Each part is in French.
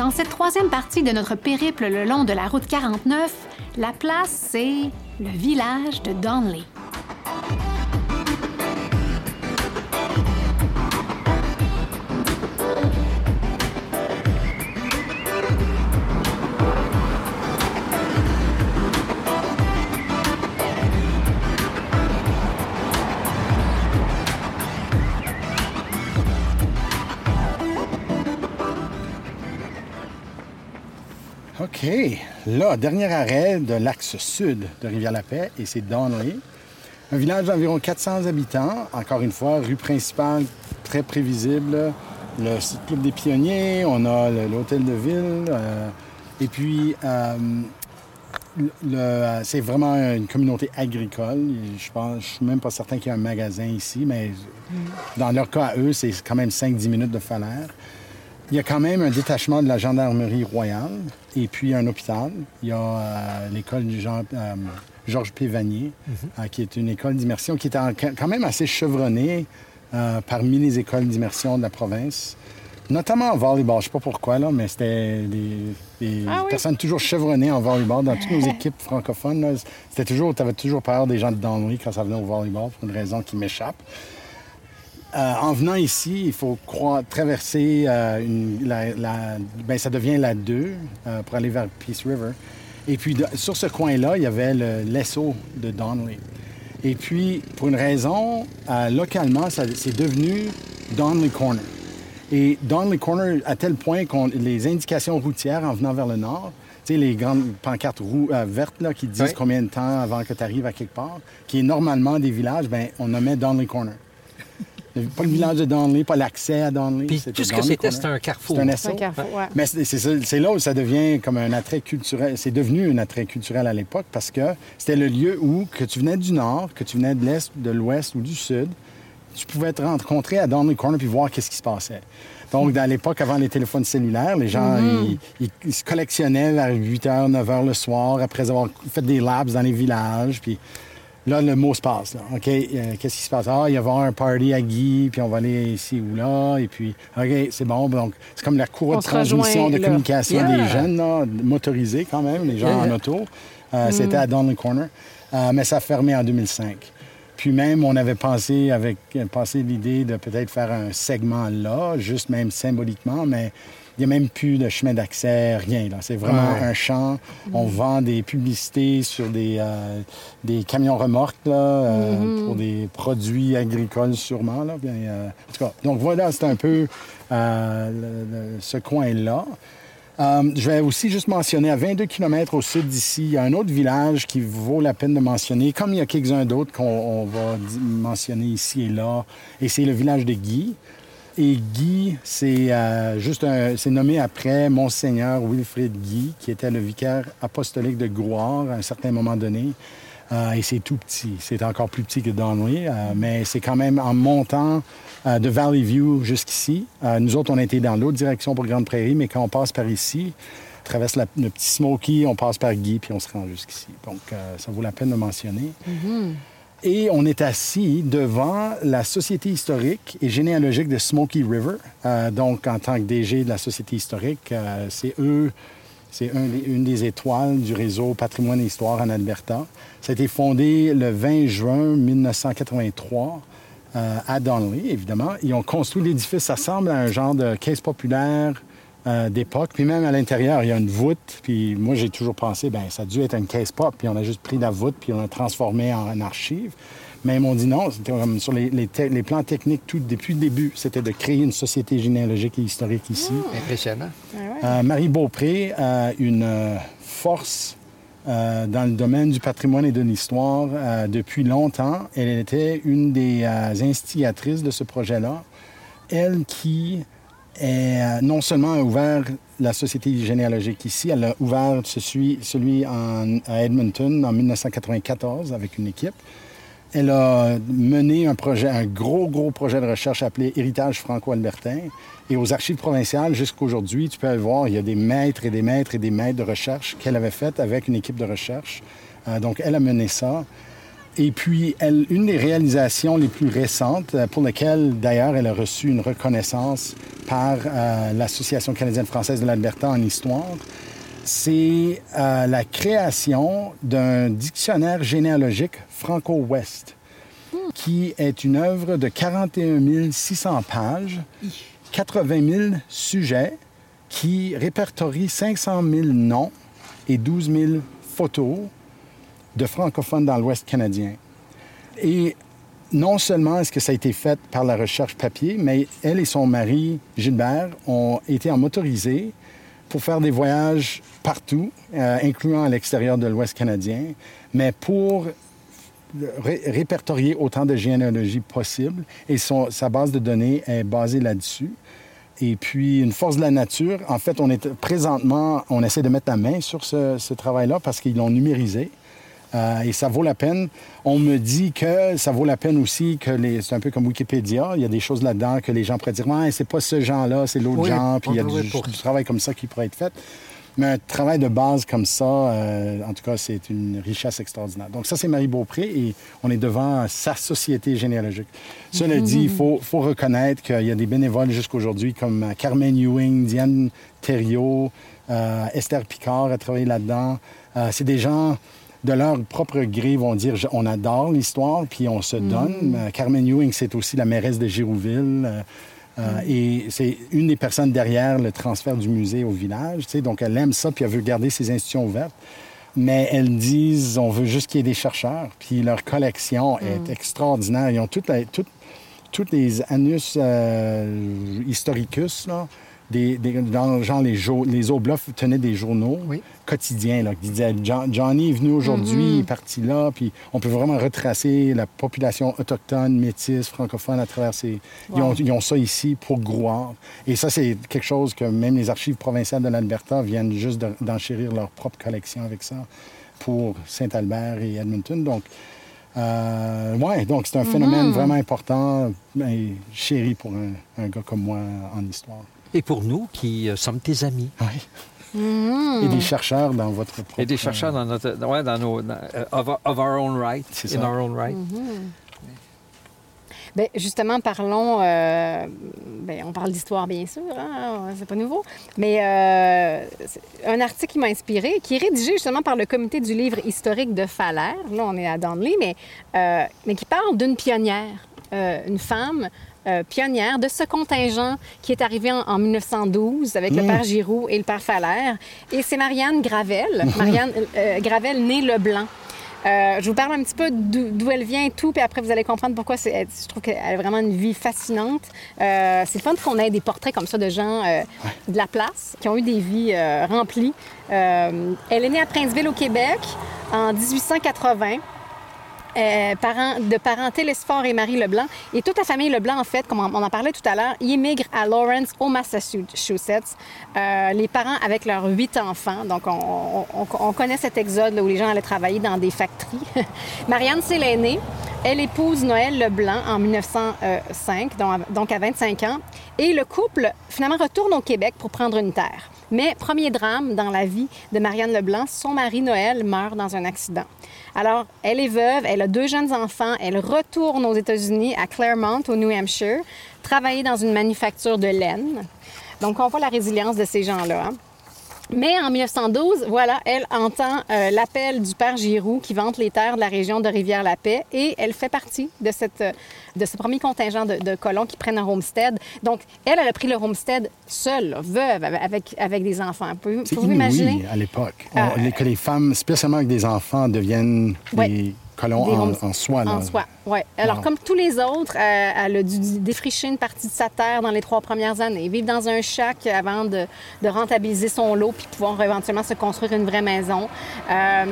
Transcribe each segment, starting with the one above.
Dans cette troisième partie de notre périple le long de la route 49, la place, c'est le village de Donley. OK. Là, dernier arrêt de l'axe sud de Rivière-la-Paix, et c'est Donley. Un village d'environ 400 habitants. Encore une fois, rue principale très prévisible. Le club des pionniers, on a l'hôtel de ville. euh, et puis, euh, c'est vraiment une communauté agricole. Je pense, je suis même pas certain qu'il y ait un magasin ici, mais dans leur cas à eux, c'est quand même 5-10 minutes de falaire. Il y a quand même un détachement de la gendarmerie royale et puis un hôpital. Il y a euh, l'école du Jean- euh, Georges P. Vanier, euh, qui est une école d'immersion qui est en- quand même assez chevronnée euh, parmi les écoles d'immersion de la province. Notamment en volleyball. Je sais pas pourquoi, là, mais c'était des, des Ah oui? personnes toujours chevronnées en volleyball dans toutes nos équipes francophones. C'était toujours, tu avais toujours peur des gens de Donley quand ça venait au volleyball pour une raison qui m'échappe. Euh, en venant ici, il faut croire, traverser euh, une- la, la- ben, ça devient la 2 euh, pour aller vers Peace River. Et puis, de- sur ce coin-là, il y avait le l'ESSO de Donley. Et puis, pour une raison, euh, localement, c'est devenu Donley Corner. Et Donley Corner, à tel point qu'on les indications routières en venant vers le nord, tu sais, les grandes pancartes rou- euh, vertes là, qui disent Oui. combien de temps avant que tu arrives à quelque part, qui est normalement des villages, ben on nommait Donley Corner. Pas le village de Donley, pas l'accès à Donley. Puis c'était tout ce que c'était, c'était un carrefour. C'est un carrefour, ouais. Mais c'est là où ça devient comme un attrait culturel. C'est devenu un attrait culturel à l'époque parce que c'était le lieu où, que tu venais du nord, que tu venais de l'est, de l'ouest ou du sud, tu pouvais te rencontrer à Donley Corner puis voir qu'est-ce qui se passait. Donc, à l'époque, avant les téléphones cellulaires, les gens, ils, ils- ils se collectionnaient vers 8 h, 9 h le soir, après avoir fait des labs dans les villages. Puis là, le mot se passe. Là. OK, euh, qu'est-ce qui se passe? Ah, il va y avoir un party à Guy, puis on va aller ici ou là. Et puis, OK, c'est bon. Donc, c'est comme la cour de transmission de là. communication Yeah. des jeunes, là, motorisés quand même, les gens en auto. Euh, C'était à Donley Corner. Euh, mais ça a fermé en 2005. Puis même, on avait pensé avec pensé l'idée de peut-être faire un segment là, juste même symboliquement, mais il n'y a même plus de chemin d'accès, rien. C'est vraiment Ouais. un champ. On vend des publicités sur des, euh, des camions remorques là, euh, pour des produits agricoles sûrement. Là. Bien, euh, en tout cas, donc voilà, c'est un peu le- le- ce coin-là. Euh, je vais aussi juste mentionner, à 22 km au sud d'ici, il y a un autre village qui vaut la peine de mentionner, comme il y a quelques-uns d'autres qu'on on va mentionner ici et là, et c'est le village de Guy. Et Guy, c'est euh, juste un- c'est nommé après Monseigneur Wilfrid Guy, qui était le vicaire apostolique de Grouard à un certain moment donné. Euh, et c'est tout petit. C'est encore plus petit que Donley, euh, mais c'est quand même en montant de Valley View jusqu'ici. Nous autres, on a été dans l'autre direction pour Grande Prairie, mais quand on passe par ici, on traverse le petit Smoky, on passe par Guy, puis on se rend jusqu'ici. Donc, ça vaut la peine de mentionner. Et on est assis devant la Société historique et généalogique de Smoky River. Euh, donc, en tant que DG de la Société historique, euh, c'est eux, c'est une des étoiles du réseau Patrimoine et Histoire en Alberta. Ça a été fondé le 20 juin 1983 euh, à Donley, évidemment. Ils ont construit l'édifice, ça ressemble à un genre de caisse populaire euh, d'époque. Puis même à l'intérieur, il y a une voûte. Puis moi, j'ai toujours pensé, ben ça a dû être une caisse pop. Puis on a juste pris la voûte, puis on l'a transformé en, en archive. Mais ils m'ont dit non, c'était comme sur les, les te- les plans techniques, tout depuis le début, c'était de créer une société généalogique et historique ici. Impressionnant. Euh, Marie Beaupré a une euh, force euh, dans le domaine du patrimoine et de l'histoire euh, depuis longtemps. Elle était une des euh, instigatrices de ce projet-là. Elle qui est, euh, non seulement a ouvert la Société généalogique ici, elle a ouvert celui, celui à Edmonton en 1994 avec une équipe. Elle a mené un projet, un gros, gros projet de recherche appelé Héritage franco-albertain. Et aux archives provinciales, jusqu'aujourd'hui, tu peux aller voir, il y a des maîtres et des maîtres et des maîtres de recherche qu'elle avait faites avec une équipe de recherche. Euh, donc, elle a mené ça. Et puis, elle, une des réalisations les plus récentes, euh, pour lesquelles, d'ailleurs, elle a reçu une reconnaissance par euh, l'Association canadienne-française de l'Alberta en histoire. C'est euh, la création d'un dictionnaire généalogique franco-ouest, qui est une œuvre de 41 600 pages, 80 000 sujets, qui répertorie 500 000 noms et 12 000 photos de francophones dans l'Ouest canadien. Et non seulement est-ce que ça a été fait par la recherche papier, mais elle et son mari, Gilbert, ont été en motorisé pour faire des voyages partout, euh, incluant à l'extérieur de l'Ouest canadien, mais pour répertorier autant de généalogie possible. Et son, sa base de données est basée là-dessus. Et puis, une force de la nature, en fait, on est présentement, on essaie de mettre la main sur ce, ce travail-là parce qu'ils l'ont numérisé. Euh, et ça vaut la peine. On me dit que ça vaut la peine aussi que les. C'est un peu comme Wikipédia. Il y a des choses là-dedans que les gens pourraient dire ouais, c'est pas ce genre-là, c'est l'autre genre. Puis il y a du, du, travail comme ça qui pourrait être fait. Mais un travail de base comme ça, euh, en tout cas, c'est une richesse extraordinaire. Donc ça, c'est Marie Beaupré et on est devant sa société généalogique. Cela dit, il faut, faut reconnaître qu'il y a des bénévoles jusqu'aujourd'hui comme Carmen Ewing, Diane Thériault, euh, Esther Picard a travaillé là-dedans. Euh, c'est des gens de leur propre gré vont dire on adore l'histoire, puis on se donne. Mm-hmm. Carmen Ewing, c'est aussi la mairesse de Girouville. Euh, et c'est une des personnes derrière le transfert du musée au village. Donc, elle aime ça, puis elle veut garder ses institutions ouvertes. Mais elles disent, on veut juste qu'il y ait des chercheurs. Puis leur collection est mm. extraordinaire. Ils ont toutes les, toutes, les anus euh, historicus, là, des, dans, genre les, les Obloffs tenaient des journaux quotidiens là, qui disaient Johnny est venu aujourd'hui, mm-hmm. il est parti là, puis on peut vraiment retracer la population autochtone, métisse, francophone à travers ces. Ils, ont, ça ici pour Grouard. Et ça, c'est quelque chose que même les archives provinciales de l'Alberta viennent juste d'enchérir leur propre collection avec ça pour Saint-Albert et Edmonton. Donc, euh, ouais, donc c'est un phénomène mm-hmm. vraiment important et chéri pour un gars comme moi en histoire et pour nous qui euh, sommes tes amis. Oui. Et des chercheurs dans votre propre... Et des chercheurs dans notre... Ouais, dans nos... Euh, of, our own right. C'est In our own right. Mm-hmm. Bien, justement, parlons. Euh, bien, on parle d'histoire, bien sûr, hein, c'est pas nouveau. Mais euh, un article qui m'a inspiré, qui est rédigé justement par le comité du livre historique de Falaire. Là, on est à Danley, mais, euh, mais qui parle d'une pionnière, euh, une femme euh, pionnière de ce contingent qui est arrivé en, 1912 avec le mm. père Giroux et le père Fallaire. Et c'est Marianne Gravel, Marianne euh, Gravel née Leblanc. Euh, je vous parle un petit peu d'où elle vient et tout, puis après vous allez comprendre pourquoi je trouve qu'elle a vraiment une vie fascinante. Euh, c'est fun qu'on ait des portraits comme ça de gens de la place qui ont eu des vies remplies. elle est née à Princeville au Québec en 1880. Euh, de parents Télésphore et Marie Leblanc. Et toute la famille Leblanc, en fait, comme on en parlait tout à l'heure, immigrent à Lawrence, au Massachusetts. Euh, les parents avec leurs huit enfants. Donc, on, on, connaît cet exode où les gens allaient travailler dans des factories. Marianne, c'est l'aînée. Elle épouse Noël Leblanc en 1905, donc à 25 ans. Et le couple, finalement, retourne au Québec pour prendre une terre. Mais premier drame dans la vie de Marianne Leblanc, son mari Noël meurt dans un accident. Alors, elle est veuve, elle a deux jeunes enfants, elle retourne aux États-Unis, à Claremont, au New Hampshire, travailler dans une manufacture de laine. Donc, on voit la résilience de ces gens-là. Hein. Mais en 1912, voilà, elle entend euh, l'appel du père Giroux qui vante les terres de la région de Rivière-la-Paix et elle fait partie de, cette, de ce premier contingent de, colons qui prennent un homestead. Donc, elle, elle a pris le homestead seule, veuve, avec, avec des enfants. Pouvez-vous imaginer? à l'époque. Ah. que les femmes, spécialement avec des enfants, deviennent des colons en, soie. En soie, oui. Alors, comme tous les autres, euh, elle a dû défricher une partie de sa terre dans les trois premières années, vivre dans un chac avant de, de rentabiliser son lot puis pouvoir éventuellement se construire une vraie maison. Euh,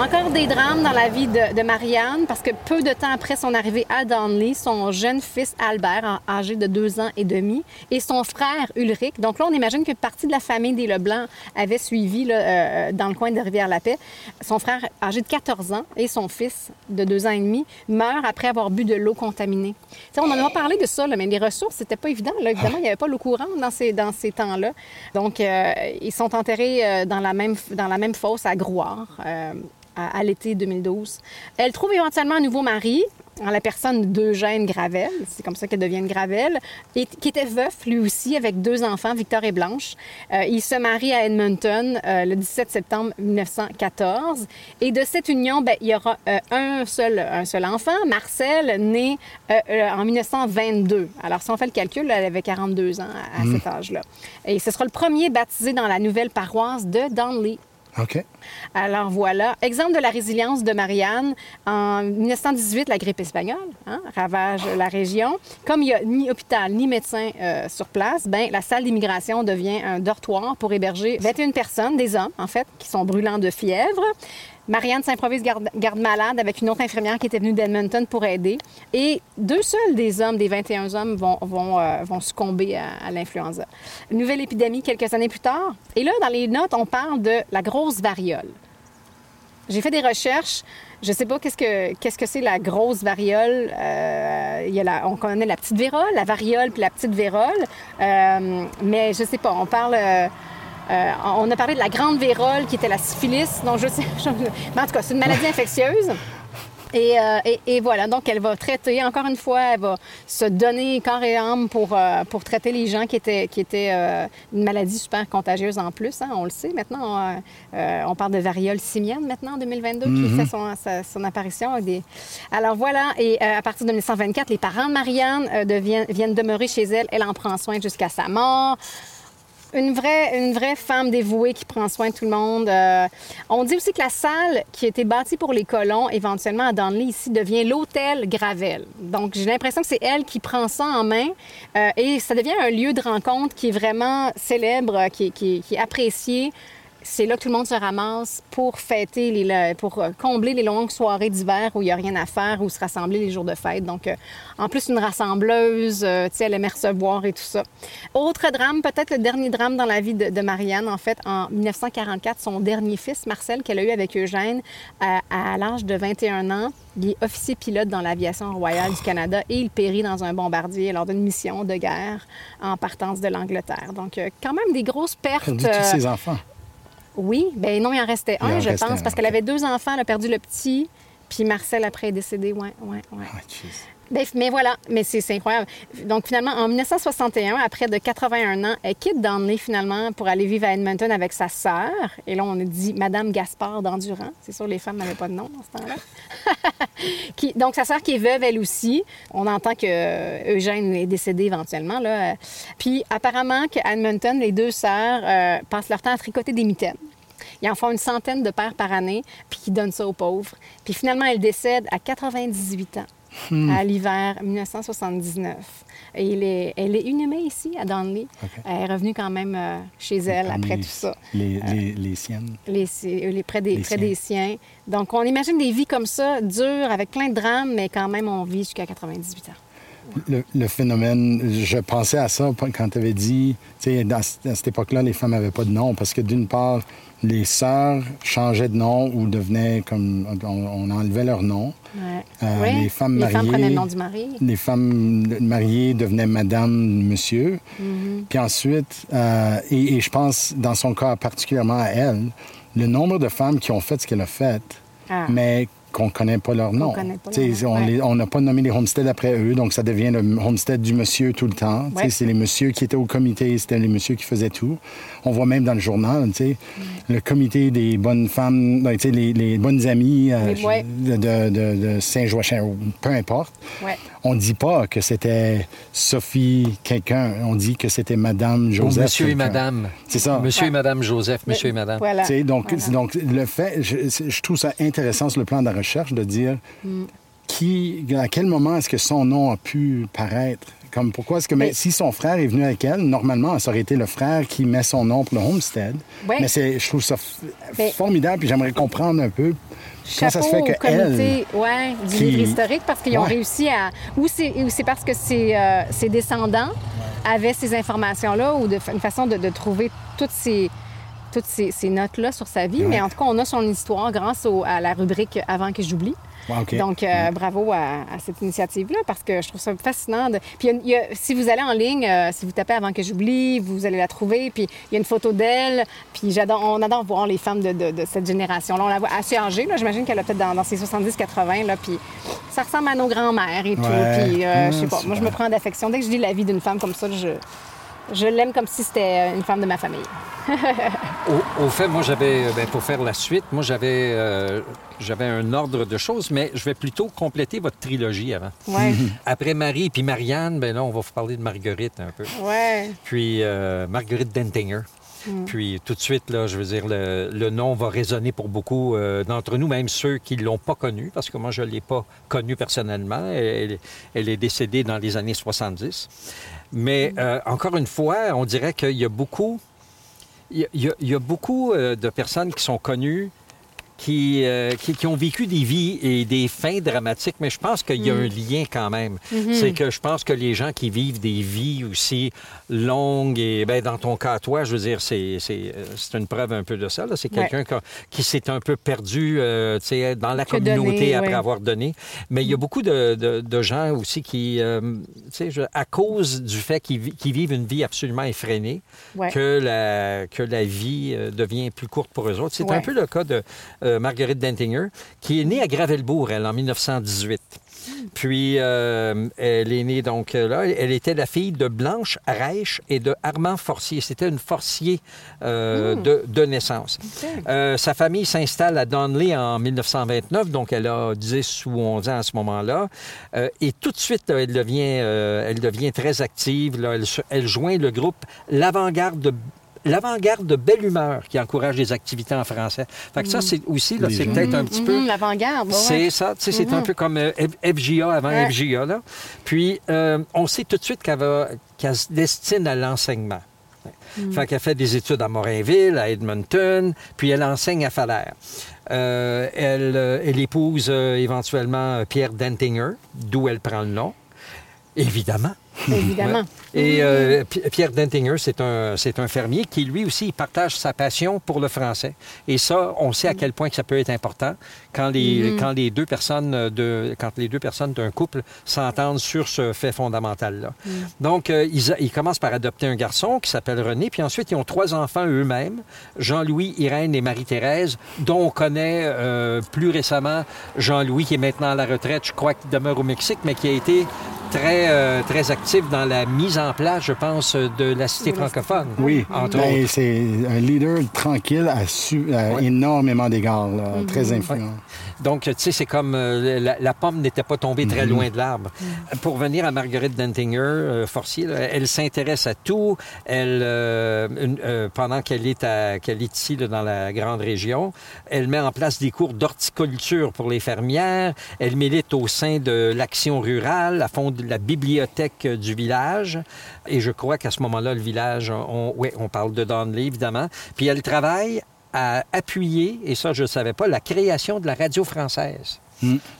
encore des drames dans la vie de, Marianne, parce que peu de temps après son arrivée à Donley, son jeune fils Albert, âgé de deux ans et demi, et son frère Ulrich, donc là, on imagine que partie de la famille des Leblanc avait suivi là, euh, dans le coin de Rivière-la-Paix. Son frère, âgé de 14 ans, et son fils de deux ans et demi, meurent après avoir bu de l'eau contaminée. on en a parlé de ça, mais les ressources, c'était pas évident. Évidemment, il n'y avait pas l'eau courante dans ces, dans ces temps-là. Donc, euh, ils sont enterrés euh, dans, la même, dans la même fosse à Grouard à, l'été 2012. Elle trouve éventuellement un nouveau mari. en la personne d'Eugène Gravel, c'est comme ça qu'elle devient Gravel, et qui était veuf lui aussi avec deux enfants, Victor et Blanche. Euh, il se marie à Edmonton euh, le 17 septembre 1914. Et de cette union, ben, il y aura euh, un, seul, un seul enfant, Marcel, né en 1922. Alors, si on fait le calcul, elle avait 42 ans à, cet âge-là. Et ce sera le premier baptisé dans la nouvelle paroisse de Donley. OK. Alors voilà. Exemple de la résilience de Marianne. En 1918, la grippe espagnole hein, ravage la région. Comme il n'y a ni hôpital ni médecin euh, sur place, ben, la salle d'immigration devient un dortoir pour héberger 21 personnes, des hommes en fait, qui sont brûlants de fièvre. Marianne s'improvise garde, malade avec une autre infirmière qui était venue d'Edmonton pour aider. Et deux seuls des hommes, des 21 hommes, vont, vont, euh, vont succomber à, l'influenza. Nouvelle épidémie quelques années plus tard. Et là, dans les notes, on parle de la grosse variole. J'ai fait des recherches. Je ne sais pas qu'est-ce que c'est la grosse variole. Euh, on connaît la petite vérole, la variole puis la petite vérole. Euh, mais je sais pas. On parle. Euh, on a parlé de la grande vérole qui était la syphilis. Donc je sais, mais en tout cas, c'est une maladie infectieuse. Euh, et, voilà, donc elle va traiter, encore une fois, elle va se donner corps et âme pour, euh, pour traiter les gens qui étaient, qui étaient une maladie super contagieuse en plus. Hein, on le sait maintenant. on parle de variole simienne maintenant en 2022 qui mm-hmm. fait son, apparition. des... Alors voilà, et à partir de 1924, les parents de Marianne viennent demeurer chez elle. Elle en prend soin jusqu'à sa mort. Une vraie, une vraie femme dévouée qui prend soin de tout le monde. Euh, on dit aussi que la salle qui a été bâtie pour les colons, éventuellement à Danley, ici, devient l'hôtel Gravel. Donc, j'ai l'impression que c'est elle qui prend ça en main euh, et ça devient un lieu de rencontre qui est vraiment célèbre, qui, qui est apprécié c'est là que tout le monde se ramasse pour fêter, les, pour euh, combler les longues soirées d'hiver où il n'y a rien à faire ou se rassembler les jours de fête. Donc, euh, en plus, une rassembleuse, euh, tu sais, elle aimait recevoir et tout ça. Autre drame, peut-être le dernier drame dans la vie de, Marianne, en fait, en 1944, son dernier fils, Marcel, qu'elle a eu avec Eugène à, l'âge de 21 ans, il est officier pilote dans l'aviation royale du Canada et il périt dans un bombardier lors d'une mission de guerre en partance de l'Angleterre. Donc, quand même des grosses pertes. Perdu tous ses enfants? Oui, ben non, il en restait un, je pense, parce qu'elle avait deux enfants, elle a perdu le petit, puis Marcel après est décédé, ouais, ouais, ouais. Ah, ben, mais voilà, mais c'est incroyable. Donc finalement, en 1961, après de 81 ans, elle quitte Danley finalement pour aller vivre à Edmonton avec sa sœur. Et là, on dit Madame Gaspard d'Endurant. C'est sûr, les femmes n'avaient pas de nom dans ce temps-là. donc sa sœur qui est veuve, elle aussi. On entend que Eugène est décédé éventuellement. Là. Puis apparemment qu'à Edmonton, les deux sœurs euh, passent leur temps à tricoter des mitaines. Ils en font une centaine de paires par année, puis ils donnent ça aux pauvres. Puis finalement, elle décède à 98 ans. Hmm. à l'hiver 1979. Et elle est inhumée ici, à Donley. Elle est revenue quand même euh, chez elle après tout ça. Les, les, les siennes? Les, les, près, des, près des siens. Donc, on imagine des vies comme ça, dures, avec plein de drames, mais quand même, on vit jusqu'à 98 ans. Le, le, phénomène, je pensais à ça quand tu avais dit, tu sais, à cette époque-là, les femmes n'avaient pas de nom, parce que d'une part, les sœurs changeaient de nom ou devenaient comme. On, enlevait leur nom. Euh, les femmes mariées. Les femmes prenaient le nom du mari. Les femmes mariées devenaient madame, monsieur. Mm-hmm. Puis ensuite, euh, et, je pense, dans son cas particulièrement à elle, le nombre de femmes qui ont fait ce qu'elle a fait, ah. mais qu'on ne connaît pas leur nom. On n'a pas nommé les homesteads après eux, donc ça devient le homestead du monsieur tout le temps. C'est les messieurs qui étaient au comité, c'était les messieurs qui faisaient tout. On voit même dans le journal, le comité des bonnes femmes, ben, les, les bonnes amies euh, de, de, Saint-Joachim, peu importe. On ne dit pas que c'était Sophie quelqu'un, on dit que c'était Madame Joseph. monsieur et Madame. C'est ça. Monsieur et Madame Joseph, Monsieur et Madame. Voilà. Donc, donc, le fait, je, trouve ça intéressant sur le plan de la recherche de dire mm. qui, à quel moment est-ce que son nom a pu paraître comme pourquoi est-ce que mais, si son frère est venu avec elle, normalement, ça aurait été le frère qui met son nom pour le homestead. Mais c'est, je trouve ça formidable, puis j'aimerais comprendre un peu comment ça se fait que comité, elle, ouais, du livre historique parce qu'ils ont réussi à ou c'est, c'est parce que ses, euh, ses descendants avaient ces informations-là ou de, une façon de, de trouver toutes ces toutes ces, notes-là sur sa vie, mais en tout cas, on a son histoire grâce à la rubrique Avant que j'oublie. Donc, euh, bravo à, à cette initiative-là parce que je trouve ça fascinant. de- Puis, il y a- il y a- si vous allez en ligne, euh, si vous tapez avant que j'oublie, vous allez la trouver. Puis, il y a une photo d'elle. Puis, j'adore, on adore voir les femmes de, de- de cette génération-là. On la voit assez âgée. là. J'imagine qu'elle a peut-être dans, dans ses 70-80. là. Puis, ça ressemble à nos grands-mères et tout. Ouais. Puis, euh, je sais Ah, pas. Moi, je me prends d'affection. Dès que je lis la vie d'une femme comme ça, je, je l'aime comme si c'était une femme de ma famille. Au, au fait, moi, j'avais, euh, ben, pour faire la suite, moi, j'avais, euh, j'avais un ordre de choses, mais je vais plutôt compléter votre trilogie avant. Ouais. Après Marie puis Marianne, ben là, on va vous parler de Marguerite un peu. ouais. Puis euh, Marguerite Dentinger. Puis tout de suite, là, je veux dire, le, le nom va résonner pour beaucoup euh, d'entre nous, même ceux qui ne l'ont pas connue, parce que moi, je ne l'ai pas connue personnellement. Elle, elle est décédée dans les années 70. Mais euh, encore une fois, on dirait qu'il y a beaucoup, il y a, il y a- il y a beaucoup euh, de personnes qui sont connues qui, euh, qui, qui ont vécu des vies et des fins dramatiques, mais je pense qu'il y a un lien quand même. C'est que je pense que les gens qui vivent des vies aussi longues, et ben, dans ton cas, toi, je veux dire, c'est c'est- euh, c'est une preuve un peu de ça. là. C'est Ouais. quelqu'un qui, qui s'est un peu perdu euh, tu sais, dans la Que donner, communauté après ouais. avoir donné. Mais il y a beaucoup de, de- de gens aussi qui, euh, tu sais, je- à cause du fait qu'ils vi- qu'ils vivent une vie absolument effrénée, Ouais. que, la, que la vie euh, devient plus courte pour eux autres. C'est un peu le cas de euh, Marguerite Dentinger, qui est née à Gravelbourg, elle, en 1918. Puis, euh, elle est née donc euh, là. Elle était la fille de Blanche Reich et de Armand Forcier. C'était une forcier euh, de, de naissance. Euh, sa famille s'installe à Donley en 1929, donc elle a 10 ou 11 ans à ce moment-là. Et tout de suite, là, elle devient, elle devient très active. là. Elle, elle joint le groupe L'Avant-Garde de L'avant-garde de belle humeur qui encourage les activités en français. Fait que ça, c'est aussi, là, c'est peut-être un petit peu... Mhm, L'avant-garde. ouais, C'est ça, tu sais, c'est un peu comme euh, F- FJA avant Ouais. FJA, là. Puis, euh, on sait tout de suite qu'elle va- qu'elle se destine à l'enseignement. Fait qu'elle fait des études à Morinville, à Edmonton, puis elle enseigne à Falaire. Euh, elle, euh, elle épouse euh, éventuellement Pierre Dentinger, d'où elle prend le nom, évidemment. Évidemment. Et euh, Pi- Pierre Dentinger, c'est un, c'est un fermier qui, lui aussi, partage sa passion pour le français. Et ça, on sait à quel point que ça peut être important quand les, quand les deux personnes de, quand les deux personnes d'un couple s'entendent sur ce fait fondamental-là. Donc, euh, ils commencent par adopter un garçon qui s'appelle René, puis ensuite, ils ont trois enfants eux-mêmes, Jean-Louis, Irène et Marie-Thérèse, dont on connaît euh, plus récemment Jean-Louis, qui est maintenant à la retraite, je crois qu'il demeure au Mexique, mais qui a été très, euh, très actif dans la mise en place, je pense, de la cité francophone. Oui, entre Ben, autres. c'est un leader tranquille à, su- à Ouais. énormément d'égards, là, Mhm. très influent. Donc, tu sais, c'est comme euh, la, la pomme n'était pas tombée très Mhm. loin de l'arbre. Pour venir à Marguerite Dentinger, euh, Forcier, là, elle s'intéresse à tout. Elle, euh, une- euh, pendant qu'elle est, à- qu'elle est ici, là, dans la grande région, elle met en place des cours d'horticulture pour les fermières. Elle milite au sein de l'action rurale, à fond de la bibliothèque euh, du village. Et je crois qu'à ce moment-là, le village, on, ouais, on parle de Donley, évidemment. Puis elle travaille à appuyer, et ça je ne savais pas, la création de la radio française.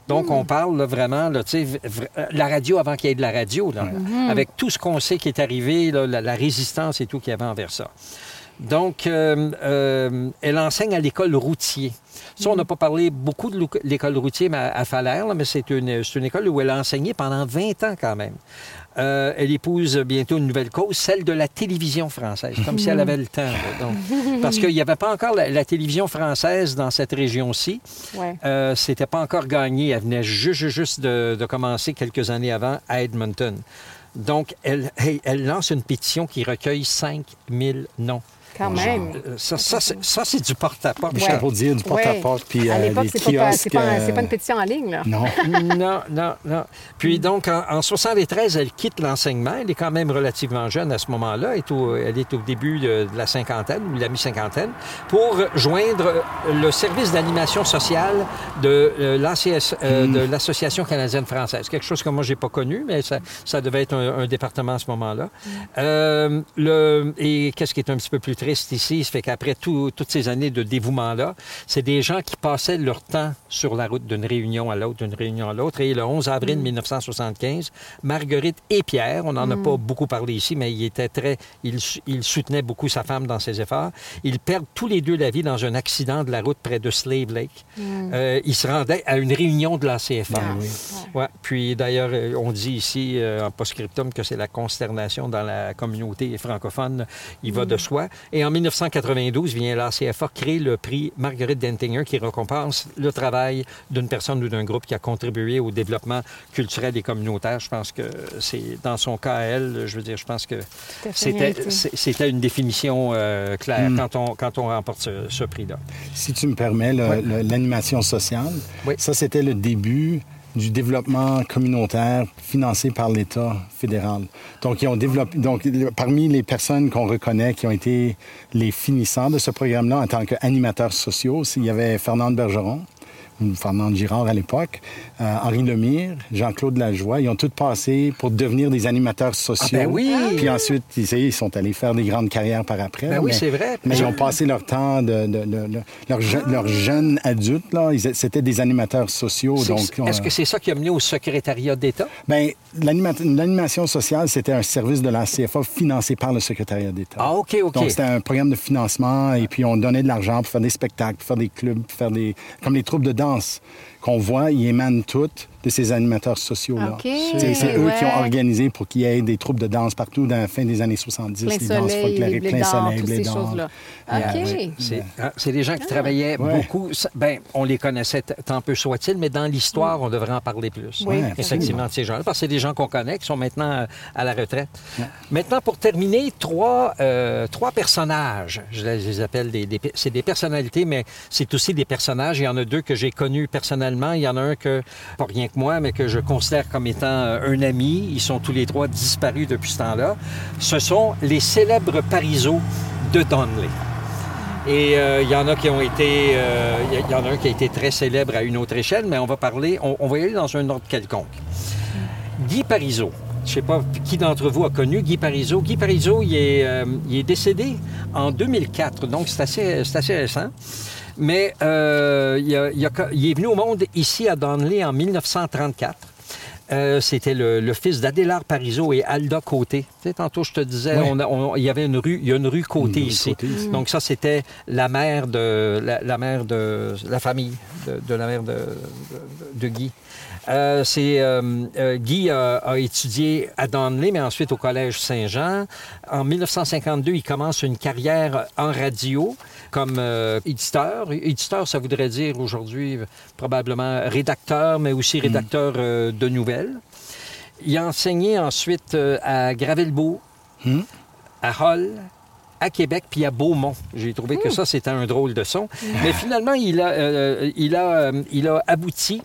Donc, on parle là, vraiment, là, euh, la radio avant qu'il y ait de la radio, là, avec tout ce qu'on sait qui est arrivé, là, la, la résistance et tout qu'il y avait envers ça. Donc, euh, euh, elle enseigne à l'école routier. Ça, on n'a pas parlé beaucoup de l'école routier mais à, à Falaire, là, mais c'est une, une école où elle a enseigné pendant 20 ans quand même. Euh, elle épouse bientôt une nouvelle cause, celle de la télévision française, comme si elle avait le temps. là, donc. parce qu'il n'y avait pas encore la, la télévision française dans cette région-ci. Ouais. Euh, C'était pas encore gagné. Elle venait juste, juste de, de commencer quelques années avant à Edmonton. Donc, elle, elle lance une pétition qui recueille 5000 noms. Quand même. Euh, Ça, ça, c'est- ça, c'est du porte-à-porte. Michel Ouais. Roudier, du porte-à-porte, puis à euh, l'époque, c'est pas, kiosques. c'est pas, un- c'est pas euh, une pétition en ligne, là. Non. non, non, non. Puis donc, en, en 73, elle quitte l'enseignement. Elle est quand même relativement jeune à ce moment-là. Elle est au, elle est au début de, de la cinquantaine ou de la mi-cinquantaine pour joindre le service d'animation sociale de euh, l'ACS, euh, de l'Association canadienne-française. Quelque chose que moi, j'ai pas connu, mais ça, ça devait être un, un département à ce moment-là. Euh, le, et qu'est-ce qui est un petit peu plus triste ici, ça fait qu'après tout- toutes ces années de dévouement-là, c'est des gens qui passaient leur temps sur la route d'une réunion à l'autre, d'une réunion à l'autre. Et le 11 avril 1975, Marguerite et Pierre, on n'en a pas beaucoup parlé ici, mais il était très, il, il soutenait beaucoup sa femme dans ses efforts. Ils perdent tous les deux la vie dans un accident de la route près de Slave Lake. Euh, ils se rendaient à une réunion de la CFA. Ben oui. Ouais. Puis d'ailleurs, euh, on dit ici euh, en post-scriptum que c'est la consternation dans la communauté francophone. Il va de soi. Et en 1992, vient la CFA créer le prix Marguerite Dentinger qui récompense le travail d'une personne ou d'un groupe qui a contribué au développement culturel et communautaire. Je pense que c'est dans son cas à elle, je veux dire, je pense que c'était une définition euh, claire quand, on, quand on remporte ce, ce prix-là. Si tu me permets, le- Ouais. le- l'animation sociale, Oui. ça, c'était le début du développement communautaire financé par l'État fédéral. Donc, ils ont développé, donc, parmi les personnes qu'on reconnaît qui ont été les finissants de ce programme-là en tant qu'animateurs sociaux, il y avait Fernande Bergeron, ou Fernande Girard à l'époque, euh, Henri Lemire, Jean-Claude Lajoie. Ils ont tous passé pour devenir des animateurs sociaux. ben oui! Puis ensuite, ils, ils sont allés faire des grandes carrières par après. Ben là, oui, mais- c'est vrai. Mais ils ont passé leur temps de, de, de- de- leurs je- leurs jeunes adultes là, c'était des animateurs sociaux. C'est- Donc, on- Est-ce que c'est ça qui a mené au secrétariat d'État? l'anima- l'animation sociale, c'était un service de la CFA financé par le secrétariat d'État. Ah, OK, OK. Donc, c'était un programme de financement et puis on donnait de l'argent pour faire des spectacles, pour faire des clubs, pour faire des... Comme les troupes de danse qu'on voit, ils émanent toutes de ces animateurs sociaux-là. OK. C'est eux qui ont organisé pour qu'il y ait des troupes de danse partout dans la fin des années 70, Plein les danses soleil, folkloriques, les plein soleil, toutes blé ces d'or. choses-là. Yeah, OK. oui. C'est hein, c'est des gens qui travaillaient Ouais. beaucoup. Ben, on les connaissait tant peu soit-il, mais dans l'histoire, on devrait en parler plus. Oui, Ouais, Effectivement, de ces gens-là, parce que c'est des gens qu'on connaît, qui sont maintenant euh, à la retraite. Maintenant, pour terminer, trois, euh, trois personnages. Je les les appelle des, des c'est des personnalités, mais c'est aussi des personnages. Il y en a deux que j'ai connus personnellement. Il y en a un que, pas rien moi, mais que je considère comme étant euh, un ami. Ils sont tous les trois disparus depuis ce temps-là. Ce sont les célèbres Parizeaux de Donnelly. Et euh, il y en a qui ont été, euh, y- en a un qui a été très célèbre à une autre échelle, mais on va parler, on, va y aller dans un ordre quelconque. Guy Parizeau. Je ne sais pas qui d'entre vous a connu Guy Parizeau. Guy Parizeau, il est, il est décédé en 2004, donc c'est assez, c'est assez récent. Mais euh, il, a- il a- il est venu au monde ici à Donnelly en 1934. Euh, c'était le, le fils d'Adélard Parizeau et Alda Côté. Tu sais, tantôt, je te disais, Ouais. on a- on- il y avait une rue, il y a une rue Côté Une rue ici. Côté ici. Donc ça, c'était la mère de la, la mère de la famille de, de la mère de, de- de Guy. Euh, c'est euh, Guy a, a étudié à Donnelly, mais ensuite au Collège Saint-Jean. En 1952, il commence une carrière en radio comme euh, éditeur. Éditeur, ça voudrait dire aujourd'hui probablement rédacteur, mais aussi rédacteur euh, de nouvelles. Il a enseigné ensuite euh, à Gravelbourg, Hmm. à Hull, à Québec, puis à Beaumont. J'ai trouvé que ça, c'était un drôle de son. Mais finalement, il a, euh, il a, euh, il a abouti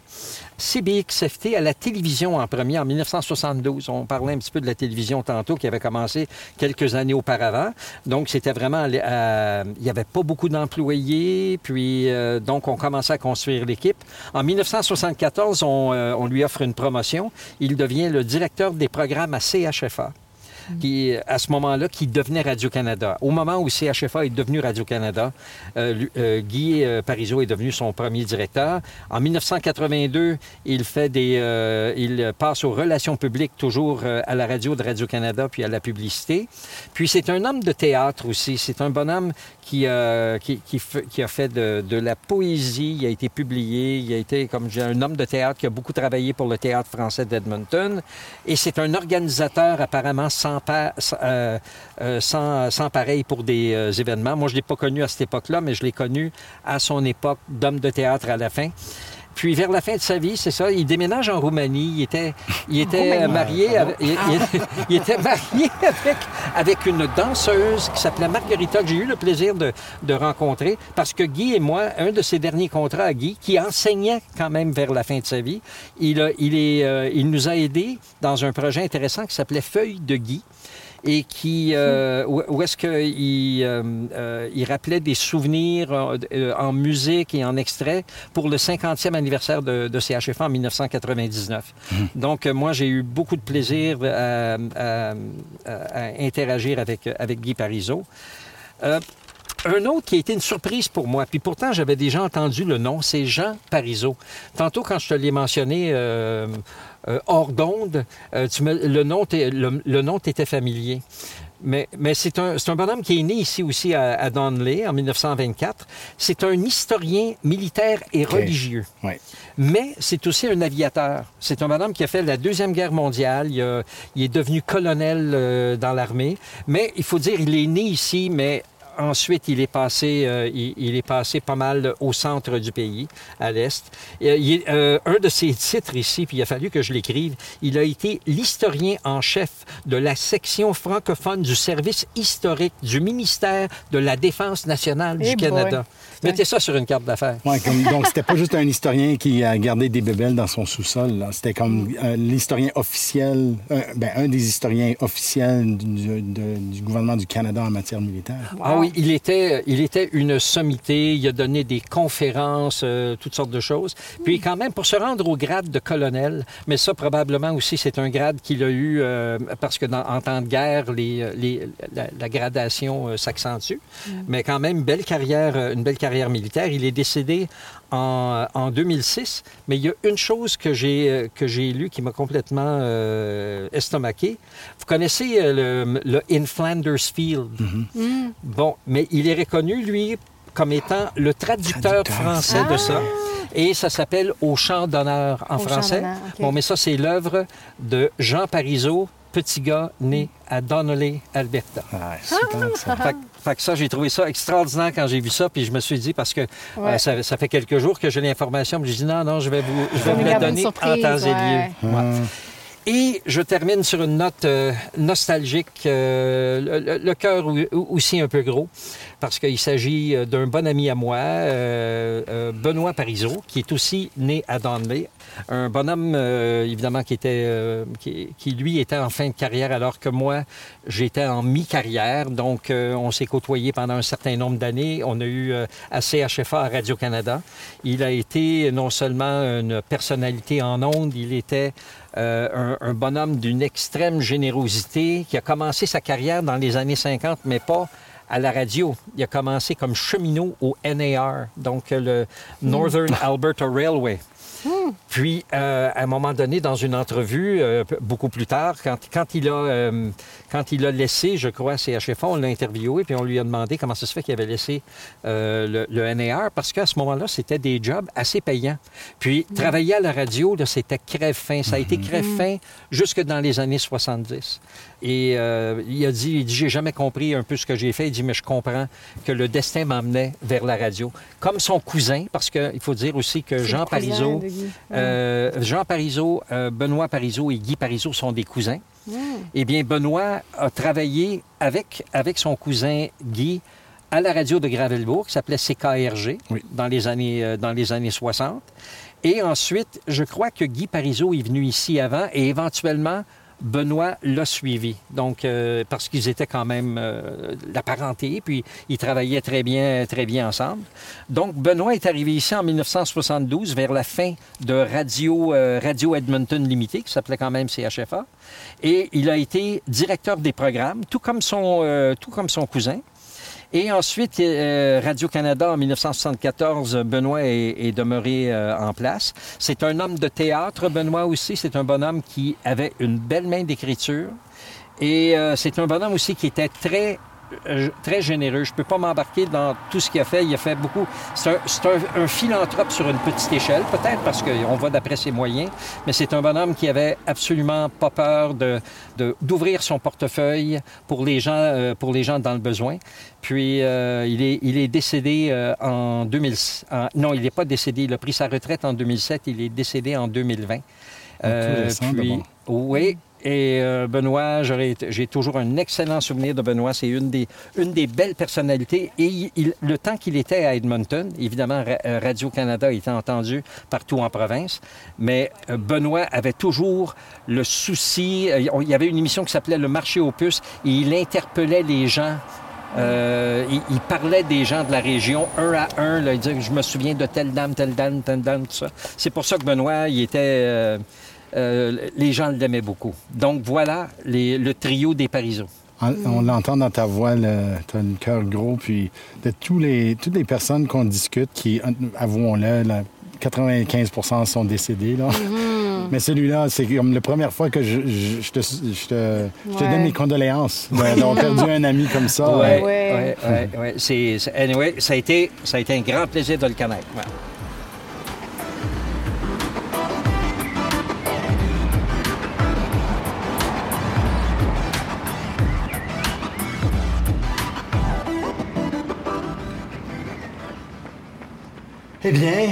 CBXFT à la télévision en premier en 1972. On parlait un petit peu de la télévision tantôt qui avait commencé quelques années auparavant. Donc, c'était vraiment... euh, il n'y avait pas beaucoup d'employés, puis euh, donc on commençait à construire l'équipe. En 1974, on, euh, on lui offre une promotion. Il devient le directeur des programmes à CHFA qui, à ce moment-là, qui devenait Radio-Canada. Au moment où CHFA est devenu Radio-Canada, euh, euh, Guy euh, Parizeau est devenu son premier directeur. En 1982, il fait des, il passe aux relations publiques, toujours à la radio de Radio-Canada, puis à la publicité. Puis c'est un homme de théâtre aussi. C'est un bonhomme qui, qui, qui, qui a fait de, de la poésie. Il a été publié. Il a été, comme j'ai un homme de théâtre qui a beaucoup travaillé pour le théâtre français d'Edmonton. Et c'est un organisateur apparemment sans, sans, euh, euh, sans, sans pareil pour des euh, événements. Moi, je ne l'ai pas connu à cette époque-là, mais je l'ai connu à son époque d'homme de théâtre à la fin. Puis vers la fin de sa vie, c'est ça, il déménage en Roumanie. Il était, il était euh, marié, avec- il, il- il était marié avec, avec une danseuse qui s'appelait Margarita, que j'ai eu le plaisir de, de rencontrer, parce que Guy et moi, un de ses derniers contrats à Guy, qui enseignait quand même vers la fin de sa vie, il, a- il, est, euh, il nous a aidés dans un projet intéressant qui s'appelait Feuille de Guy et qui euh, où, où est-ce qu'il euh, euh, il rappelait des souvenirs euh, euh, en musique et en extrait pour le 50e anniversaire de, de CHFA en 1999. Donc, euh, moi, j'ai eu beaucoup de plaisir à, à- à- à interagir avec, avec Guy Parizeau. Euh, un autre qui a été une surprise pour moi, puis pourtant j'avais déjà entendu le nom, c'est Jean Parizeau. Tantôt, quand je te l'ai mentionné euh, euh, hors d'onde, euh, tu me- le nom le, le t'était familier. Mais, mais c'est un, c'est un bonhomme qui est né ici aussi à, à Donley en 1924. C'est un historien militaire et religieux. Mais c'est aussi un aviateur. C'est un bonhomme qui a fait la Deuxième Guerre mondiale. Il, a- il est devenu colonel euh, dans l'armée. Mais il faut dire, il est né ici, mais ensuite, il est passé, euh, il, il est passé pas mal au centre du pays, à l'est. Euh, il euh, un de ses titres ici, puis il a fallu que je l'écrive, il a été l'historien en chef de la section francophone du service historique du ministère de la Défense nationale du boy. Mettez ça sur une carte d'affaires. Ouais, comme- donc, c'était pas juste un historien qui a gardé des bébelles dans son sous-sol. là. C'était comme euh, l'historien officiel, euh, ben, un des historiens officiels du, de- du gouvernement du Canada en matière militaire. Ah oui, il était, il était une sommité. Il a donné des conférences, euh, toutes sortes de choses. Puis quand même, pour se rendre au grade de colonel, mais ça probablement aussi, c'est un grade qu'il a eu euh, parce que dans, en temps de guerre, les, les- la, la gradation euh, s'accentue. Mais quand même, belle carrière, une belle carrière militaire. Il est décédé en, en 2006. Mais il y a une chose que j'ai euh, que j'ai lue qui m'a complètement euh, estomaqué. Vous connaissez euh, le, le In Flanders Field? Bon, mais il est reconnu, lui, comme étant le traducteur, Traducteur. français de ça. Et ça s'appelle Au champ d'honneur en Au français. d'honneur. Bon, mais ça, c'est l'œuvre de Jean Parizeau, petit gars né à Donnelly, Alberta. Ah, super, ça. Fait, que- fait que ça, j'ai trouvé ça extraordinaire quand j'ai vu ça, puis je me suis dit, parce que Ouais. euh, ça, ça fait quelques jours que j'ai l'information, puis j'ai dit non, non, je vais vous, je vais vous la donner en temps et lieu. Ouais. Et je termine sur une note euh, nostalgique, euh, le, le- cœur aussi un peu gros, parce qu'il s'agit euh, d'un bon ami à moi, euh, euh, Benoît Parizeau, qui est aussi né à Donley. Un bonhomme, évidemment, qui était, qui, qui, lui était en fin de carrière, alors que moi, j'étais en mi-carrière. Donc, on s'est côtoyé pendant un certain nombre d'années. On a eu à CHFA à Radio-Canada. Il a été non seulement une personnalité en ondes, il était euh, un, un bonhomme d'une extrême générosité qui a commencé sa carrière dans les années 50, mais pas à la radio. Il a commencé comme cheminot au NAR, donc le Northern Alberta Railway. Puis, euh, à un moment donné, dans une entrevue, euh, beaucoup plus tard, quand, quand, il a, euh, quand il a laissé, je crois, CHFA, on l'a interviewé, puis on lui a demandé comment ça se fait qu'il avait laissé euh, le, le NAR, parce qu'à ce moment-là, c'était des jobs assez payants. Puis, travailler à la radio, là, c'était crève-fin. Ça a été crève-fin jusque dans les années 70. Et euh, il a dit, il dit, j'ai jamais compris un peu ce que j'ai fait. Il dit, mais je comprends que le destin m'emmenait vers la radio. Comme son cousin, parce qu'il faut dire aussi que Jean Parizeau, de Euh, Jean Parizeau, euh, Benoît Parizeau et Guy Parizeau sont des cousins. Mm. Eh bien, Benoît a travaillé avec, avec son cousin Guy à la radio de Gravelbourg, qui s'appelait CKRG, Oui. dans, les années, euh, dans les années 60. Et ensuite, je crois que Guy Parizeau est venu ici avant et éventuellement, Benoît l'a suivi. Donc, euh, parce qu'ils étaient quand même euh, la parenté, puis ils travaillaient très bien, très bien ensemble. Donc, Benoît est arrivé ici en 1972, vers la fin de Radio, euh, Radio Edmonton Limited, qui s'appelait quand même CHFA. Et il a été directeur des programmes, tout comme son, euh, tout comme son cousin. Et ensuite, euh, Radio-Canada, en 1974, Benoît est, demeuré euh, en place. C'est un homme de théâtre, Benoît aussi. C'est un bonhomme qui avait une belle main d'écriture. Et euh, c'est un bonhomme aussi qui était très très généreux. Je peux pas m'embarquer dans tout ce qu'il a fait. Il a fait beaucoup. C'est un, philanthrope sur une petite échelle, peut-être parce qu'on va d'après ses moyens, mais c'est un bonhomme qui avait absolument pas peur de, d'ouvrir son portefeuille pour les gens, euh, pour les gens dans le besoin. Puis euh, il, est, il est décédé euh, en 2000. en- non, il n'est pas décédé. Il a pris sa retraite en 2007. Il est décédé en 2020. récent, puis, oui. Et euh, Benoît, j'ai toujours un excellent souvenir de Benoît. C'est une des, une des belles personnalités. Et le temps qu'il était à Edmonton, évidemment, euh, Radio-Canada était entendu partout en province, mais euh, Benoît avait toujours le souci. euh, il y avait une émission qui s'appelait Le marché aux puces et il interpellait les gens. Il, parlait des gens de la région un à un. Là, il disait Je me souviens de telle dame, telle dame, telle dame, tout ça. C'est pour ça que Benoît, il était. Euh, les gens l'aimaient beaucoup. Donc voilà les- le trio des Parizeaux. On, on l'entend dans ta voix, t'as le cœur gros, puis de tous les, toutes les personnes qu'on discute, qui, avouons-le, là, 95% sont décédés. Là. Mais celui-là, c'est comme la première fois que je, je- je te, je te- je te Ouais. donne mes condoléances d'avoir perdu un ami comme ça. Ouais, Ouais. ouais, ouais, ouais. C'est, c'est- anyway, ça a, été, ça a été un grand plaisir de le connaître. Ouais. Eh bien,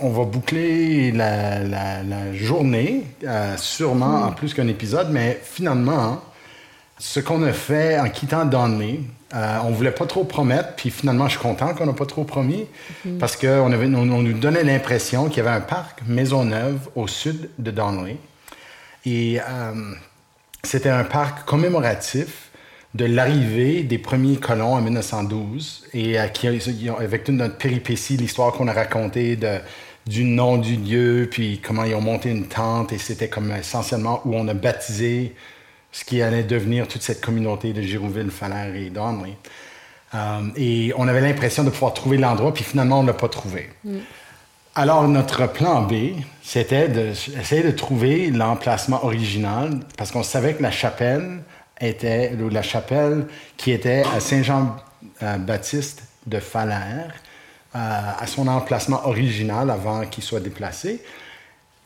on va boucler la, la- la journée, euh, sûrement en plus qu'un épisode, mais finalement, hein, ce qu'on a fait en quittant Donley, euh, on voulait pas trop promettre, puis finalement, je suis content qu'on n'a pas trop promis, parce qu'on avait- on, on nous donnait l'impression qu'il y avait un parc Maisonneuve au sud de Donley. Et euh, c'était un parc commémoratif de l'arrivée des premiers colons en 1912 et euh, qui, avec toute notre péripétie, l'histoire qu'on a racontée de, du nom du lieu, puis comment ils ont monté une tente et c'était comme essentiellement où on a baptisé ce qui allait devenir toute cette communauté de Girouville, Falaire et Donley. Euh, et on avait l'impression de pouvoir trouver l'endroit, puis finalement, on ne l'a pas trouvé. Alors, notre plan B, c'était d'essayer de trouver l'emplacement original, parce qu'on savait que la chapelle était, ou la chapelle qui était à Saint-Jean-Baptiste de Falaire, euh, à son emplacement original avant qu'il soit déplacé,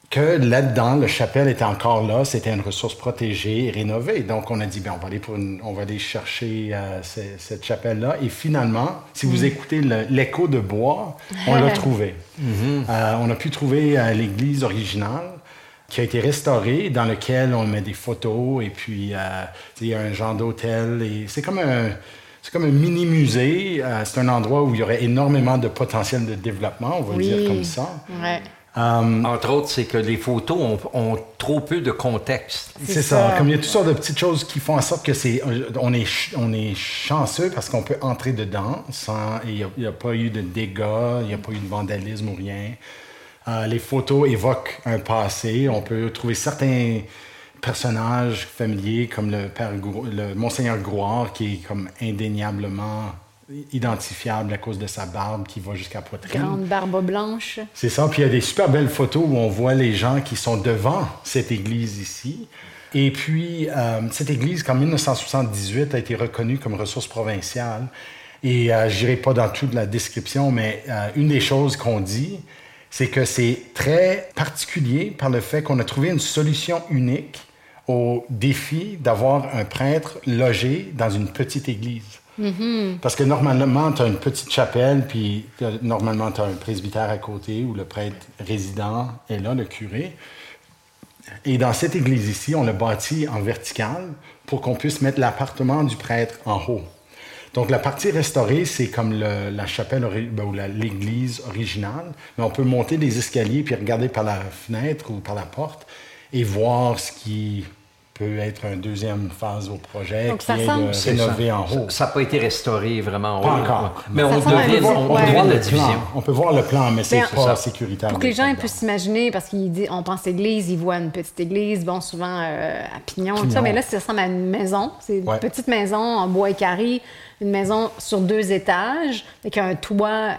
que là-dedans, le chapelle était encore là, c'était une ressource protégée et rénovée. Donc, on a dit, bien, on va aller, pour une- on va aller chercher euh, ce- cette chapelle-là. Et finalement, si vous écoutez le- l'écho de bois, on l'a trouvé. Euh, on a pu trouver l'église originale qui a été restaurée, dans lequel on met des photos et puis euh, il y a un genre d'hôtel. et C'est comme un... C'est comme un mini-musée. euh, c'est un endroit où il y aurait énormément de potentiel de développement, on va le dire comme ça. Ouais. Euh, Entre autres, c'est que les photos ont, ont trop peu de contexte. C'est ça. ça. Comme il y a toutes sortes de petites choses qui font en sorte que c'est, on est, on est chanceux parce qu'on peut entrer dedans sans, et il n'y a, a pas eu de dégâts, il n'y a pas eu de vandalisme ou rien. Euh, les photos évoquent un passé. On peut trouver certains personnages familiers comme le père, le monseigneur Grouard qui est comme indéniablement identifiable à cause de sa barbe qui va jusqu'à poitrine. Grande barbe blanche. C'est ça. Puis il y a des super belles photos où on voit les gens qui sont devant cette église ici. Et puis, euh, cette église, qu'en 1978, a été reconnue comme ressource provinciale. Et euh, je n'irai pas dans toute la description, mais euh, une des choses qu'on dit, c'est que c'est très particulier par le fait qu'on a trouvé une solution unique au défi d'avoir un prêtre logé dans une petite église. Parce que normalement, tu as une petite chapelle, puis normalement, tu as un presbytère à côté où le prêtre résident est là, le curé. Et dans cette église ici, on l'a bâti en vertical pour qu'on puisse mettre l'appartement du prêtre en haut. Donc la partie restaurée, c'est comme la chapelle ben, ou l'église originale, mais on peut monter des escaliers puis regarder par la fenêtre ou par la porte et voir ce qui peut être une deuxième phase au projet, Donc, qui ça est ressemble- de rénover en haut. Ça n'a pas été restauré vraiment en Pas haut. encore. Mais Ça on devine, on, ouais. la le division. plan. On peut voir le plan, mais c'est pas ça. sécuritaire. Pour que les gens puissent s'imaginer, parce qu'on pense église, ils voient une petite église, bon, souvent euh, à Pignon, et tout ça, mais là, ça ressemble à une maison. C'est une Ouais. petite maison en bois et carré, une maison sur deux étages, avec un toit,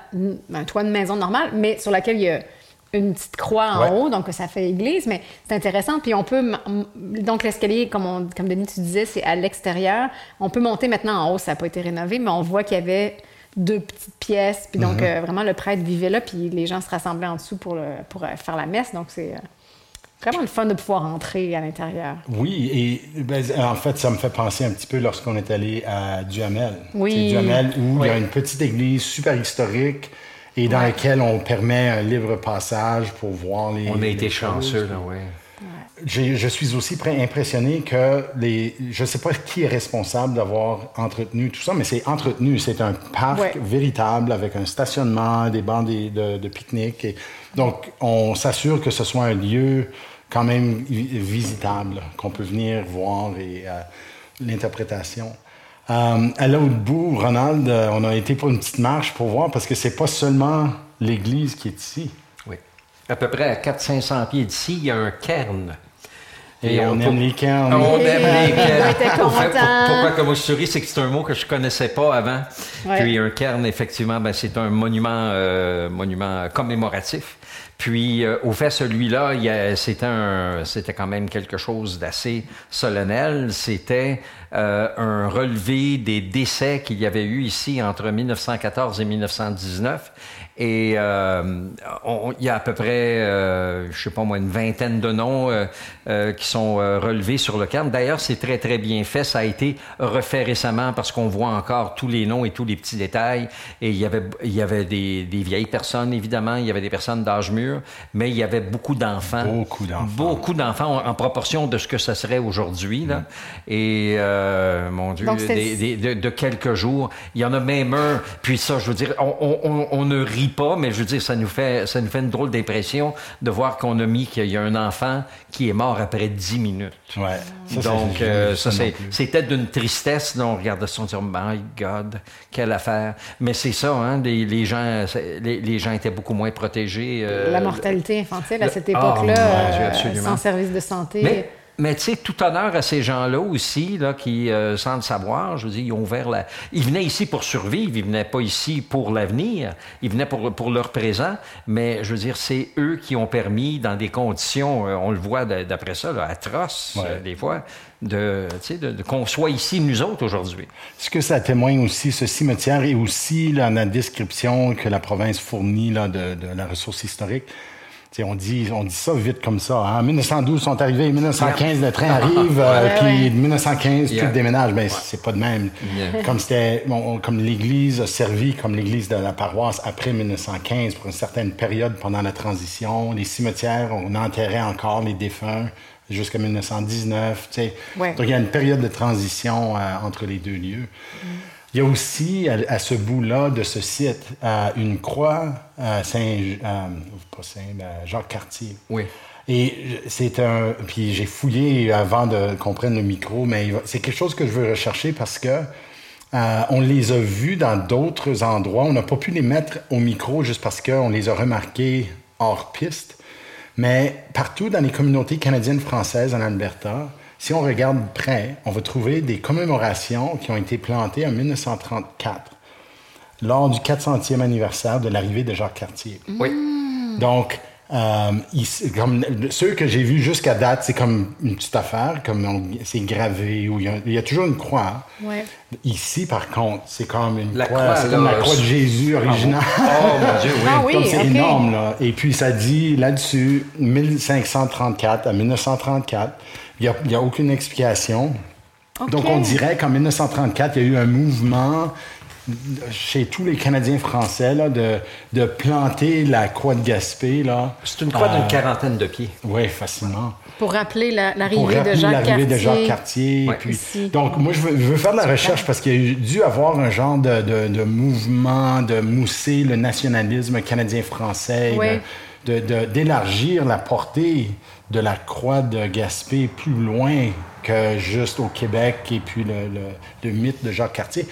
un toit de maison normal, mais sur laquelle il y a une petite croix en Ouais. haut, donc ça fait église, mais c'est intéressant. Puis on peut, donc l'escalier, comme, on- comme Denis, tu disais, c'est à l'extérieur. On peut monter maintenant en haut, ça n'a pas été rénové, mais on voit qu'il y avait deux petites pièces. Puis donc, euh, vraiment, le prêtre vivait là, puis les gens se rassemblaient en dessous pour, le- pour euh, faire la messe. Donc, c'est euh, vraiment le fun de pouvoir entrer à l'intérieur. Oui, et ben, en fait, ça me fait penser un petit peu lorsqu'on est allé à Duhamel. Oui. Duhamel où il y a une petite église super historique et dans Ouais. laquelle on permet un libre passage pour voir les. On a été choses. chanceux, là, oui. Je suis aussi impressionné que les. Je ne sais pas qui est responsable d'avoir entretenu tout ça, mais c'est entretenu. C'est un parc Ouais. véritable avec un stationnement, des bancs de, de- de pique-nique. Et donc, on s'assure que ce soit un lieu quand même vi- visitable, qu'on peut venir voir et euh, l'interprétation. Euh, à l'autre bout, Ronald, euh, on a été pour une petite marche pour voir parce que c'est pas seulement l'église qui est ici. Oui. À peu près à 400-500 pieds d'ici, il y a un cairn. Et, on aime les cairns. On aime les cairns. On était Pourquoi-. Pourquoi comme souris, c'est que c'est un mot que je connaissais pas avant. Ouais. Puis un cairn, effectivement, ben, c'est un monument, euh, monument commémoratif. Puis euh, au fait, celui-là, il y a- c'était un, c'était quand même quelque chose d'assez solennel. C'était euh, un relevé des décès qu'il y avait eu ici entre 1914 et 1919. Et euh, il y a à peu près, euh, je sais pas moi, une vingtaine de noms euh, euh, qui sont euh, relevés sur le cairn. D'ailleurs, c'est très, très bien fait. Ça a été refait récemment parce qu'on voit encore tous les noms et tous les petits détails. Et il y avait, il y avait des, des vieilles personnes, évidemment. Il y avait des personnes d'âge mûr, mais il y avait beaucoup d'enfants. Beaucoup d'enfants. Beaucoup d'enfants en, en proportion de ce que ça serait aujourd'hui. Là. Et, euh, mon Dieu, Donc, c'est- des- des- de, de quelques jours. Il y en a même un. Puis ça, je veux dire, on, on- on- on ne rit pas, mais je veux dire, ça nous fait, ça nous fait une drôle d'impression de voir qu'on a mis qu'il y a un enfant qui est mort après 10 minutes. Ouais. Ça, Donc, euh, ça, c'était d'une tristesse. là, on regardait ça, on disait, My God, quelle affaire. Mais c'est ça, hein, les, les gens, les, les gens étaient beaucoup moins protégés. euh, La mortalité infantile à cette époque-là, euh, absolument. sans service de santé. Mais, mais tu sais, tout honneur à ces gens-là aussi, là, qui, euh, sans le savoir, je veux dire, ils ont ouvert la... Ils venaient ici pour survivre, ils venaient pas ici pour l'avenir, ils venaient pour, pour leur présent, mais je veux dire, c'est eux qui ont permis, dans des conditions, euh, on le voit d'après ça, là, atroces, Ouais. euh, des fois, de, tu sais, de, de- qu'on soit ici, nous autres, aujourd'hui. Ce que ça témoigne aussi, ce cimetière, et aussi là, la description que la province fournit là, de, de la ressource historique. On dit, on dit ça vite comme ça. hein. En 1912, ils sont arrivés. En 1915, le train arrive. euh, Ouais, puis ouais. 1915, Yeah. tout déménage. Ben, c'est pas de même. Yeah. Comme c'était, bon, on- comme l'Église a servi comme l'Église de la paroisse après 1915 pour une certaine période pendant la transition. Les cimetières, on enterrait encore les défunts jusqu'à 1919. tu sais. Ouais. Donc, il y a une période de transition euh, entre les deux lieux. Il y a aussi, à, à ce bout-là de ce site, une croix euh, Saint, euh, pas Saint, euh, Jacques Cartier. Oui. Et c'est un. Puis j'ai fouillé avant de qu'on prenne le micro, mais c'est quelque chose que je veux rechercher parce que euh, on les a vus dans d'autres endroits. On n'a pas pu les mettre au micro juste parce qu'on les a remarqués hors piste. Mais partout dans les communautés canadiennes françaises en Alberta, si on regarde près, on va trouver des commémorations qui ont été plantées en 1934 lors du 400e anniversaire de l'arrivée de Jacques Cartier. Oui. Donc, euh, comme, ceux que j'ai vus jusqu'à date, c'est comme une petite affaire, comme on- c'est gravé, où il y, a, il y a toujours une croix. Ouais. Ici, par contre, c'est comme une La croix, croix, c'est là, comme la croix de Jésus originale. Oh, mon Dieu, oui. Ah oui, Comme c'est ok. énorme, là. Et puis, ça dit là-dessus, 1534 à 1934, il n'y a, il y a aucune explication. Donc, on dirait qu'en 1934, il y a eu un mouvement chez tous les Canadiens français là, de, de planter la croix de Gaspé. Là. C'est une croix Euh, d'une quarantaine de pieds. Oui, facilement. Pour rappeler la- Pour l'arrivée de rappeler Jacques l'arrivée Cartier. de Jacques Cartier. Ouais. puis- Ici. donc, moi, je veux, je veux faire de la recherche parce qu'il y a eu- dû avoir un genre de, de- de mouvement de mousser le nationalisme canadien-français, D'élargir la portée de la croix de Gaspé plus loin que juste au Québec et puis le, mythe de Jacques Cartier.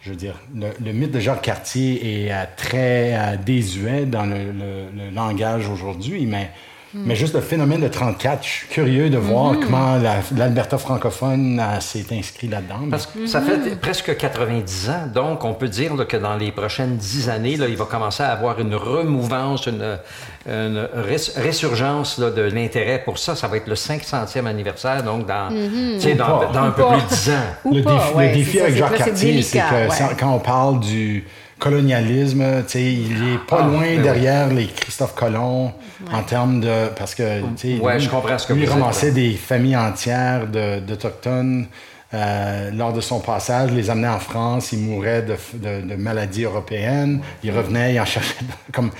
Je veux dire, le, mythe de Jacques Cartier est très désuet dans le langage aujourd'hui, mais, mais juste le phénomène de 34, je suis curieux de voir comment la- l'Alberta francophone euh, s'est inscrit là-dedans. mais- Parce que ça fait presque 90 ans, donc on peut dire là, que dans les prochaines 10 années, là, il va commencer à avoir une remouvance, une, une res- résurgence là, de l'intérêt pour ça. Ça va être le 500e anniversaire, donc dans, tu sais, dans, dans un peu plus de 10 ans. Ou le pas, défi, ouais, le défi avec Jacques que là, c'est Cartier, c'est que ouais. quand on parle du colonialisme, tu sais, il est pas Ah, loin ben oui. derrière les Christophe Colomb en termes de... Parce que, tu sais, Ouais, lui, je comprends ce que lui, vous dites, ramassait des familles entières de- d'Autochtones euh, lors de son passage, les amenait en France, il mourait de, de- de maladies européennes, il revenait, il en cherchait... comme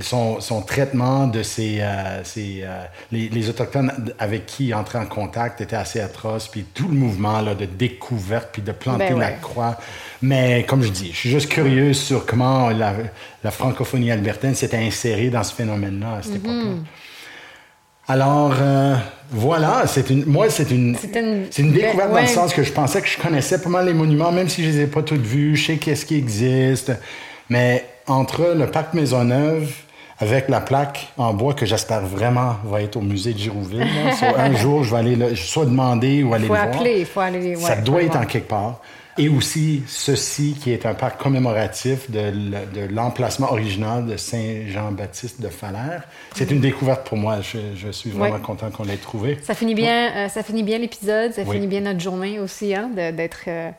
son, son traitement de ces, euh, ces, euh, les, les autochtones avec qui il entrait en contact était assez atroce puis tout le mouvement là, de découverte puis de planter Ben la croix. Mais comme je dis je suis juste curieux sur comment la, la francophonie albertaine s'était insérée dans ce phénomène là à cette époque-là. Alors euh, voilà c'est une moi c'est une une- une découverte dans le sens que je pensais que je connaissais pas mal les monuments, même si je les ai pas toutes vus, je sais qu'est-ce qui existe. Mais entre le parc Maisonneuve, avec la plaque en bois que j'espère vraiment va être au musée de Girouville. un jour, je vais aller le, soit demander ou aller Il faut le voir. appeler, il faut aller. Ça doit être en voir. quelque part. Et aussi, ceci qui est un parc commémoratif de, l'emplacement original de Saint-Jean-Baptiste de Falers. C'est une découverte pour moi. Je, je suis vraiment content qu'on l'ait trouvé. Ça finit bien, euh, ça finit bien l'épisode, ça Oui. finit bien notre journée aussi, hein, d'être. euh,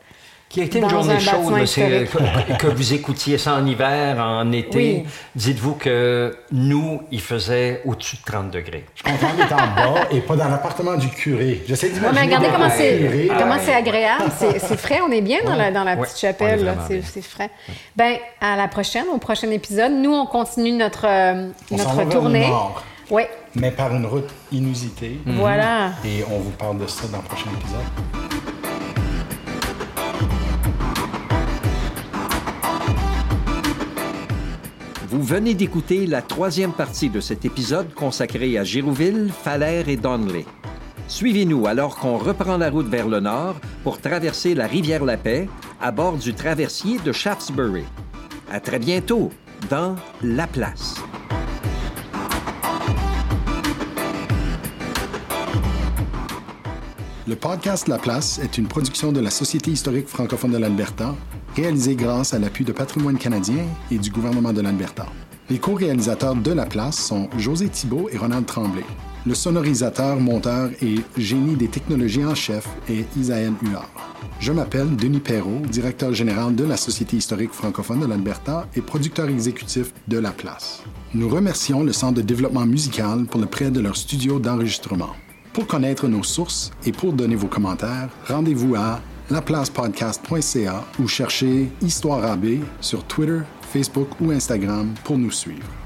Qui a été une journée un chaude, euh, que, que vous écoutiez ça en hiver, en été. Oui. Dites-vous que nous, il faisait au-dessus de 30 degrés. Je suis content d'être en bas et pas dans l'appartement du curé. J'essaie Ouais, d'imaginer. mais regardez comment c'est comment c'est agréable, c'est c'est frais, on est bien dans la, dans la Ouais, petite est chapelle, c'est frais. Ben à la prochaine, au prochain épisode, nous on continue notre euh, On s'en notre va vers le tournée. nord, Oui, mais par une route inusitée. voilà. Et on vous parle de ça dans le prochain épisode. Vous venez d'écouter la troisième partie de cet épisode consacré à Girouville, Falers et Donley. Suivez-nous alors qu'on reprend la route vers le nord pour traverser la rivière La Paix à bord du traversier de Shaftesbury. À très bientôt dans La Place. Le podcast La Place est une production de la Société historique francophone de l'Alberta, réalisée grâce à l'appui de Patrimoine canadien et du gouvernement de l'Alberta. Les co-réalisateurs de La Place sont José Thibault et Ronald Tremblay. Le sonorisateur, monteur et génie des technologies en chef est Isaël Huard. Je m'appelle Denis Perrault, directeur général de la Société historique francophone de l'Alberta et producteur exécutif de La Place. Nous remercions le Centre de développement musical pour le prêt de leur studio d'enregistrement. Pour connaître nos sources et pour donner vos commentaires, rendez-vous à laplacepodcast.ca ou cherchez Histoire AB sur Twitter, Facebook ou Instagram pour nous suivre.